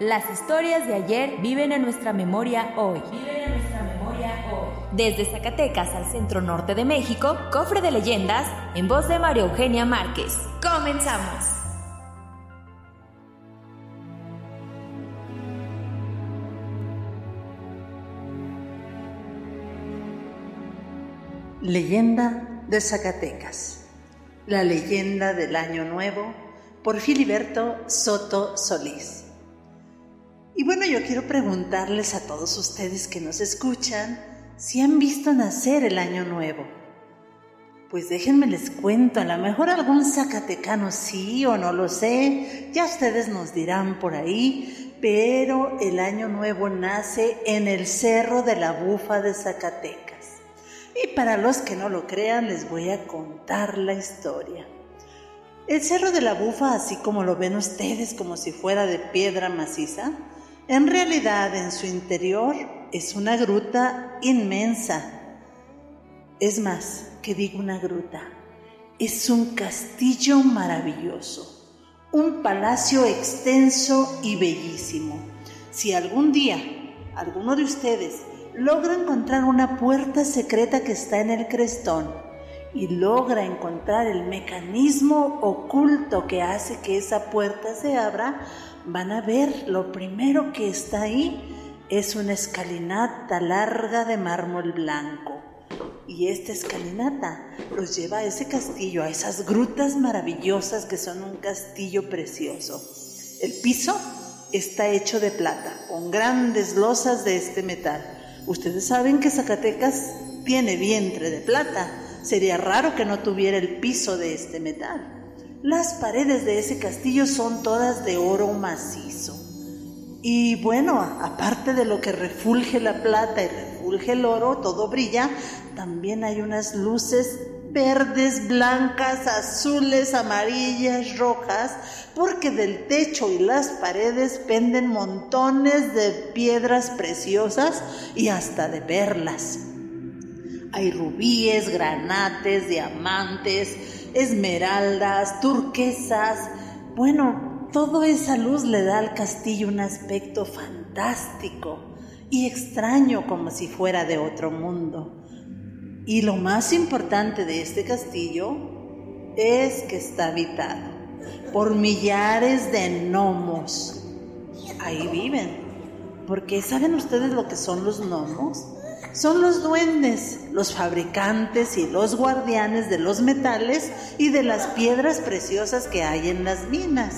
Las historias de ayer viven en nuestra memoria hoy. Desde Zacatecas al centro norte de México, Cofre de Leyendas, en voz de María Eugenia Márquez. ¡Comenzamos! Leyenda de Zacatecas. La leyenda del Año Nuevo por Filiberto Soto Solís. Y bueno, yo quiero preguntarles a todos ustedes que nos escuchan si han visto nacer el Año Nuevo. Pues déjenme les cuento, a lo mejor algún zacatecano sí o no lo sé, ya ustedes nos dirán por ahí, pero el Año Nuevo nace en el Cerro de la Bufa de Zacatecas. Y para los que no lo crean, les voy a contar la historia. El Cerro de la Bufa, así como lo ven ustedes, como si fuera de piedra maciza, en realidad en su interior es una gruta inmensa. Es más, que digo una gruta, es un castillo maravilloso, un palacio extenso y bellísimo. Si algún día alguno de ustedes logra encontrar una puerta secreta que está en el crestón y logra encontrar el mecanismo oculto que hace que esa puerta se abra, van a ver lo primero que está ahí es una escalinata larga de mármol blanco. Y esta escalinata los lleva a ese castillo, a esas grutas maravillosas que son un castillo precioso. El piso está hecho de plata, con grandes losas de este metal. Ustedes saben que Zacatecas tiene vientre de plata. Sería raro que no tuviera el piso de este metal. Las paredes de ese castillo son todas de oro macizo. Y bueno, aparte de lo que refulge la plata y refulge el oro, todo brilla, también hay unas luces verdes, blancas, azules, amarillas, rojas, porque del techo y las paredes penden montones de piedras preciosas y hasta de perlas. Hay rubíes, granates, diamantes, esmeraldas, turquesas. Bueno, toda esa luz le da al castillo un aspecto fantástico y extraño como si fuera de otro mundo. Y lo más importante de este castillo es que está habitado por millares de gnomos. Ahí viven. Porque ¿saben ustedes lo que son los gnomos? Son los duendes, los fabricantes y los guardianes de los metales y de las piedras preciosas que hay en las minas.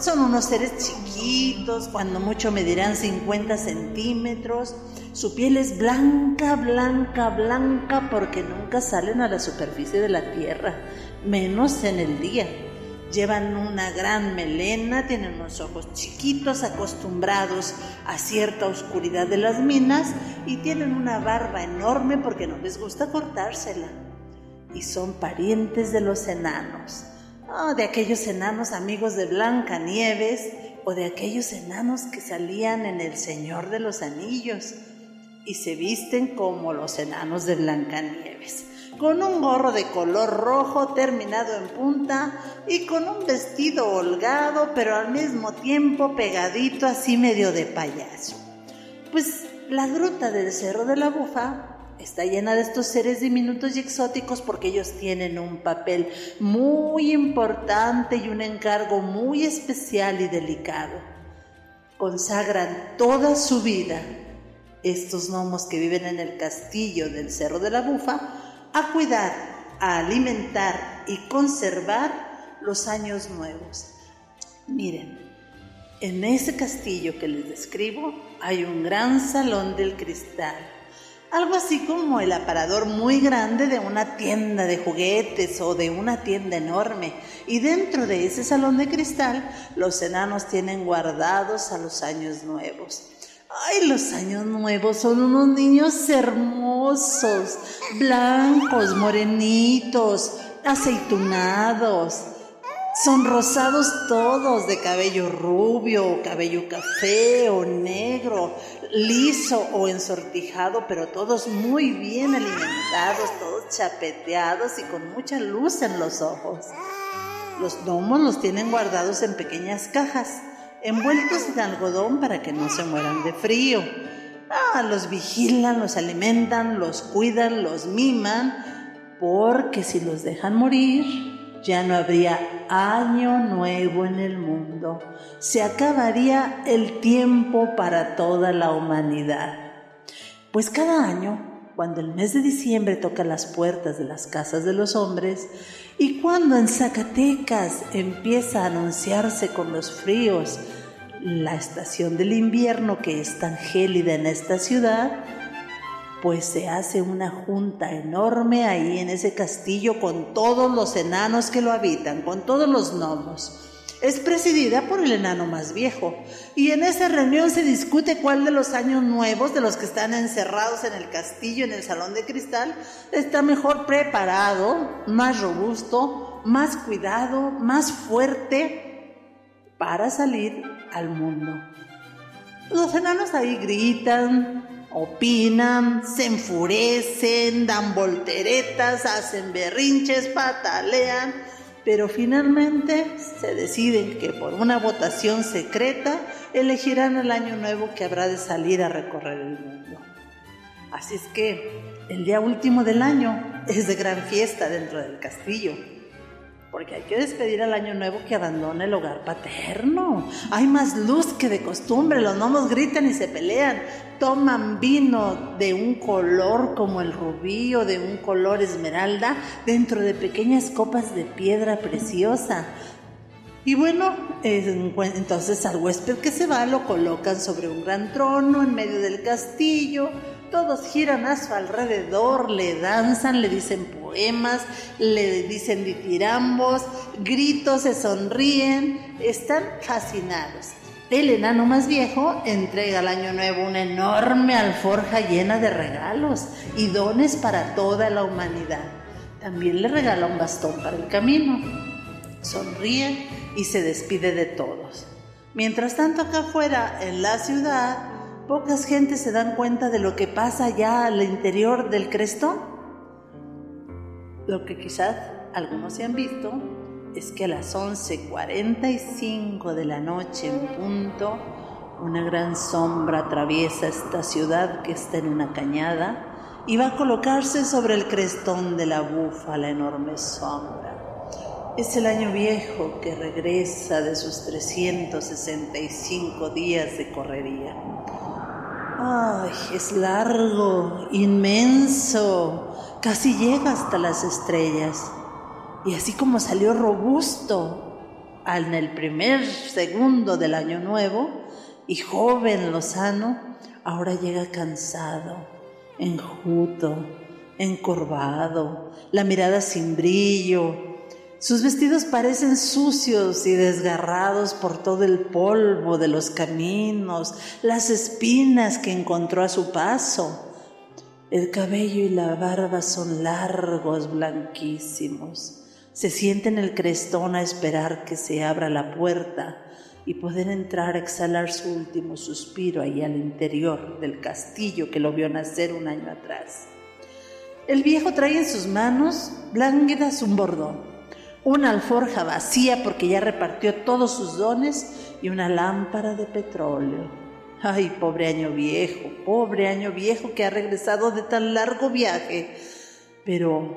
Son unos seres chiquitos, cuando mucho medirán 50 centímetros. Su piel es blanca, blanca, blanca porque nunca salen a la superficie de la tierra, menos en el día. Llevan una gran melena, tienen unos ojos chiquitos acostumbrados a cierta oscuridad de las minas y tienen una barba enorme porque no les gusta cortársela. Y son parientes de los enanos de aquellos enanos amigos de Blanca Nieves o de aquellos enanos que salían en El Señor de los Anillos y se visten como los enanos de Blancanieves, con un gorro de color rojo terminado en punta y con un vestido holgado pero al mismo tiempo pegadito así medio de payaso. Pues la gruta del Cerro de la Bufa está llena de estos seres diminutos y exóticos porque ellos tienen un papel muy importante y un encargo muy especial y delicado. Consagran toda su vida estos gnomos que viven en el castillo del Cerro de la Bufa a cuidar, a alimentar y conservar los años nuevos. Miren, en ese castillo que les describo hay un gran salón del cristal algo así como el aparador muy grande de una tienda de juguetes o de una tienda enorme. Y dentro de ese salón de cristal, los enanos tienen guardados a los años nuevos. Ay, los años nuevos son unos niños hermosos, blancos, morenitos, aceitunados. Son rosados todos, de cabello rubio, cabello café o negro, liso o ensortijado, pero todos muy bien alimentados, todos chapeteados y con mucha luz en los ojos. Los gnomos los tienen guardados en pequeñas cajas envueltos en algodón para que no se mueran de frío. Ah, los vigilan, los alimentan, los cuidan, los miman, porque si los dejan morir, ya no habría año nuevo en el mundo. Se acabaría el tiempo para toda la humanidad. Pues cada año cuando el mes de diciembre toca las puertas de las casas de los hombres y cuando en Zacatecas empieza a anunciarse con los fríos la estación del invierno que es tan gélida en esta ciudad, pues se hace una junta enorme ahí en ese castillo con todos los enanos que lo habitan, con todos los gnomos es presidida por el enano más viejo. Y en esa reunión se discute cuál de los años nuevos, de los que están encerrados en el castillo, en el salón de cristal, está mejor preparado, más robusto, más cuidado, más fuerte para salir al mundo. Los enanos ahí gritan, opinan, se enfurecen, dan volteretas, hacen berrinches, patalean pero finalmente se deciden que por una votación secreta elegirán el año nuevo que habrá de salir a recorrer el mundo. Así es que el día último del año es de gran fiesta dentro del castillo porque hay que despedir al año nuevo que abandona el hogar paterno. Hay más luz que de costumbre, los gnomos gritan y se pelean, toman vino de un color como el rubí o de un color esmeralda dentro de pequeñas copas de piedra preciosa. Y bueno, entonces al huésped que se va lo colocan sobre un gran trono en medio del castillo, todos giran a su alrededor, le danzan, le dicen poemas, le dicen ditirambos, gritos, se sonríen, están fascinados. El enano más viejo entrega al año nuevo una enorme alforja llena de regalos y dones para toda la humanidad. También le regala un bastón para el camino. Sonríe y se despide de todos. Mientras tanto acá afuera, en la ciudad, Pocas gentes se dan cuenta de lo que pasa ya al interior del crestón. Lo que quizás algunos se han visto es que a las 11.45 de la noche en punto, una gran sombra atraviesa esta ciudad que está en una cañada y va a colocarse sobre el crestón de la bufa la enorme sombra. Es el año viejo que regresa de sus 365 días de correría. Ay, es largo, inmenso, casi llega hasta las estrellas. Y así como salió robusto en el primer segundo del año nuevo y joven, lozano, ahora llega cansado, enjuto, encorvado, la mirada sin brillo, sus vestidos parecen sucios y desgarrados por todo el polvo de los caminos, las espinas que encontró a su paso. El cabello y la barba son largos, blanquísimos. Se siente en el crestón a esperar que se abra la puerta y poder entrar a exhalar su último suspiro ahí al interior del castillo que lo vio nacer un año atrás. El viejo trae en sus manos lánguidas un bordón una alforja vacía porque ya repartió todos sus dones y una lámpara de petróleo. Ay, pobre año viejo, pobre año viejo que ha regresado de tan largo viaje. Pero,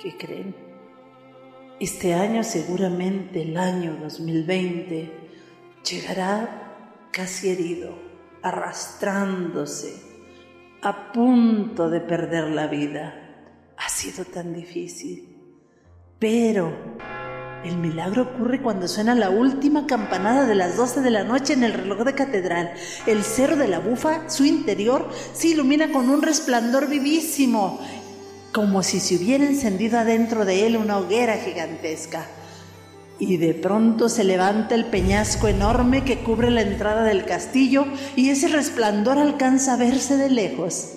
¿qué creen? Este año seguramente, el año 2020, llegará casi herido, arrastrándose, a punto de perder la vida. Ha sido tan difícil pero El milagro ocurre cuando suena la última campanada de las 12 de la noche en el reloj de catedral. El cerro de la bufa, su interior, se ilumina con un resplandor vivísimo, como si se hubiera encendido adentro de él una hoguera gigantesca. Y de pronto se levanta el peñasco enorme que cubre la entrada del castillo y ese resplandor alcanza a verse de lejos.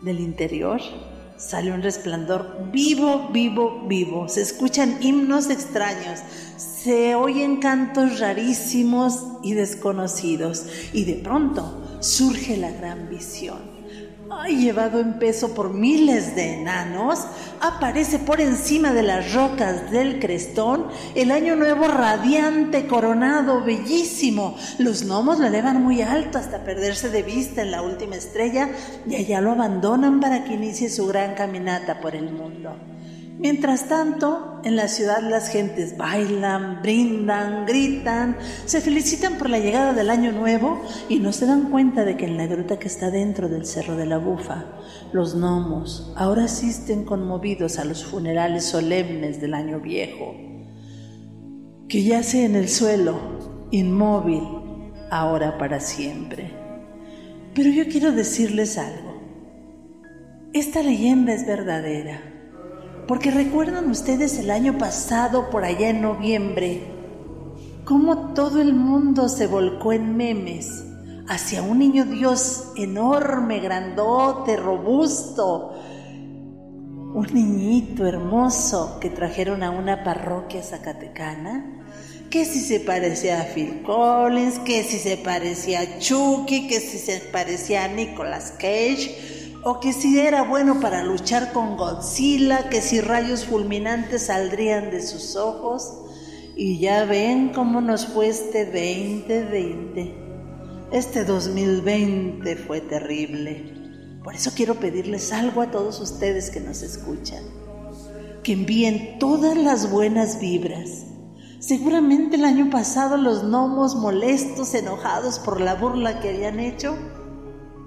Del interior Sale un resplandor vivo, vivo, vivo. Se escuchan himnos extraños. Se oyen cantos rarísimos y desconocidos. Y de pronto surge la gran visión llevado en peso por miles de enanos, aparece por encima de las rocas del crestón el año nuevo radiante, coronado, bellísimo. Los gnomos lo elevan muy alto hasta perderse de vista en la última estrella y allá lo abandonan para que inicie su gran caminata por el mundo. Mientras tanto, en la ciudad las gentes bailan, brindan, gritan, se felicitan por la llegada del año nuevo y no se dan cuenta de que en la gruta que está dentro del Cerro de la Bufa, los gnomos ahora asisten conmovidos a los funerales solemnes del año viejo, que yace en el suelo, inmóvil, ahora para siempre. Pero yo quiero decirles algo. Esta leyenda es verdadera porque recuerdan ustedes el año pasado, por allá en noviembre, cómo todo el mundo se volcó en memes hacia un niño Dios enorme, grandote, robusto, un niñito hermoso que trajeron a una parroquia zacatecana, que si se parecía a Phil Collins, que si se parecía a Chucky, que si se parecía a Nicolas Cage, o que si era bueno para luchar con Godzilla, que si rayos fulminantes saldrían de sus ojos. Y ya ven cómo nos fue este 2020. Este 2020 fue terrible. Por eso quiero pedirles algo a todos ustedes que nos escuchan. Que envíen todas las buenas vibras. Seguramente el año pasado los gnomos molestos, enojados por la burla que habían hecho,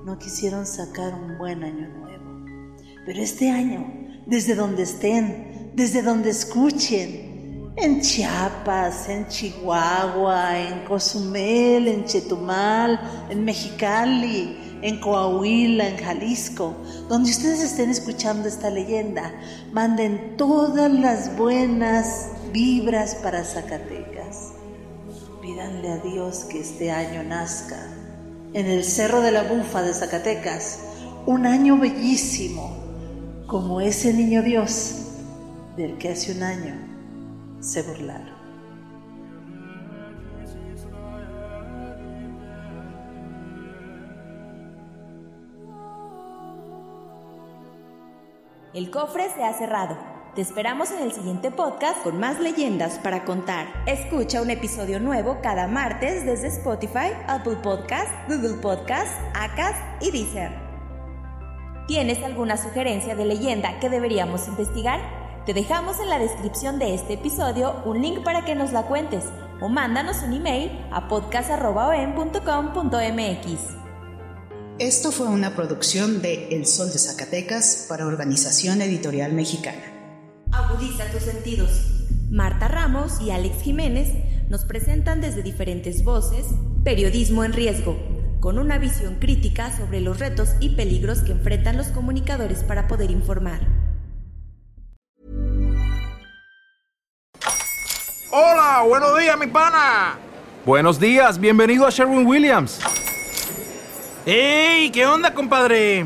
no quisieron sacar un buen año nuevo. Pero este año, desde donde estén, desde donde escuchen, en Chiapas, en Chihuahua, en Cozumel, en Chetumal, en Mexicali, en Coahuila, en Jalisco, donde ustedes estén escuchando esta leyenda, manden todas las buenas vibras para Zacatecas. Pídanle a Dios que este año nazca en el Cerro de la Bufa de Zacatecas, un año bellísimo, como ese niño Dios del que hace un año se burlaron. El cofre se ha cerrado. Te esperamos en el siguiente podcast con más leyendas para contar. Escucha un episodio nuevo cada martes desde Spotify, Apple Podcast, Google Podcast, Acast y Deezer. ¿Tienes alguna sugerencia de leyenda que deberíamos investigar? Te dejamos en la descripción de este episodio un link para que nos la cuentes o mándanos un email a podcast.com.mx. Esto fue una producción de El Sol de Zacatecas para Organización Editorial Mexicana. Agudiza tus sentidos. Marta Ramos y Alex Jiménez nos presentan desde diferentes voces Periodismo en Riesgo, con una visión crítica sobre los retos y peligros que enfrentan los comunicadores para poder informar. Hola, buenos días, mi pana. Buenos días, bienvenido a Sherwin Williams. ¡Ey! ¿Qué onda, compadre?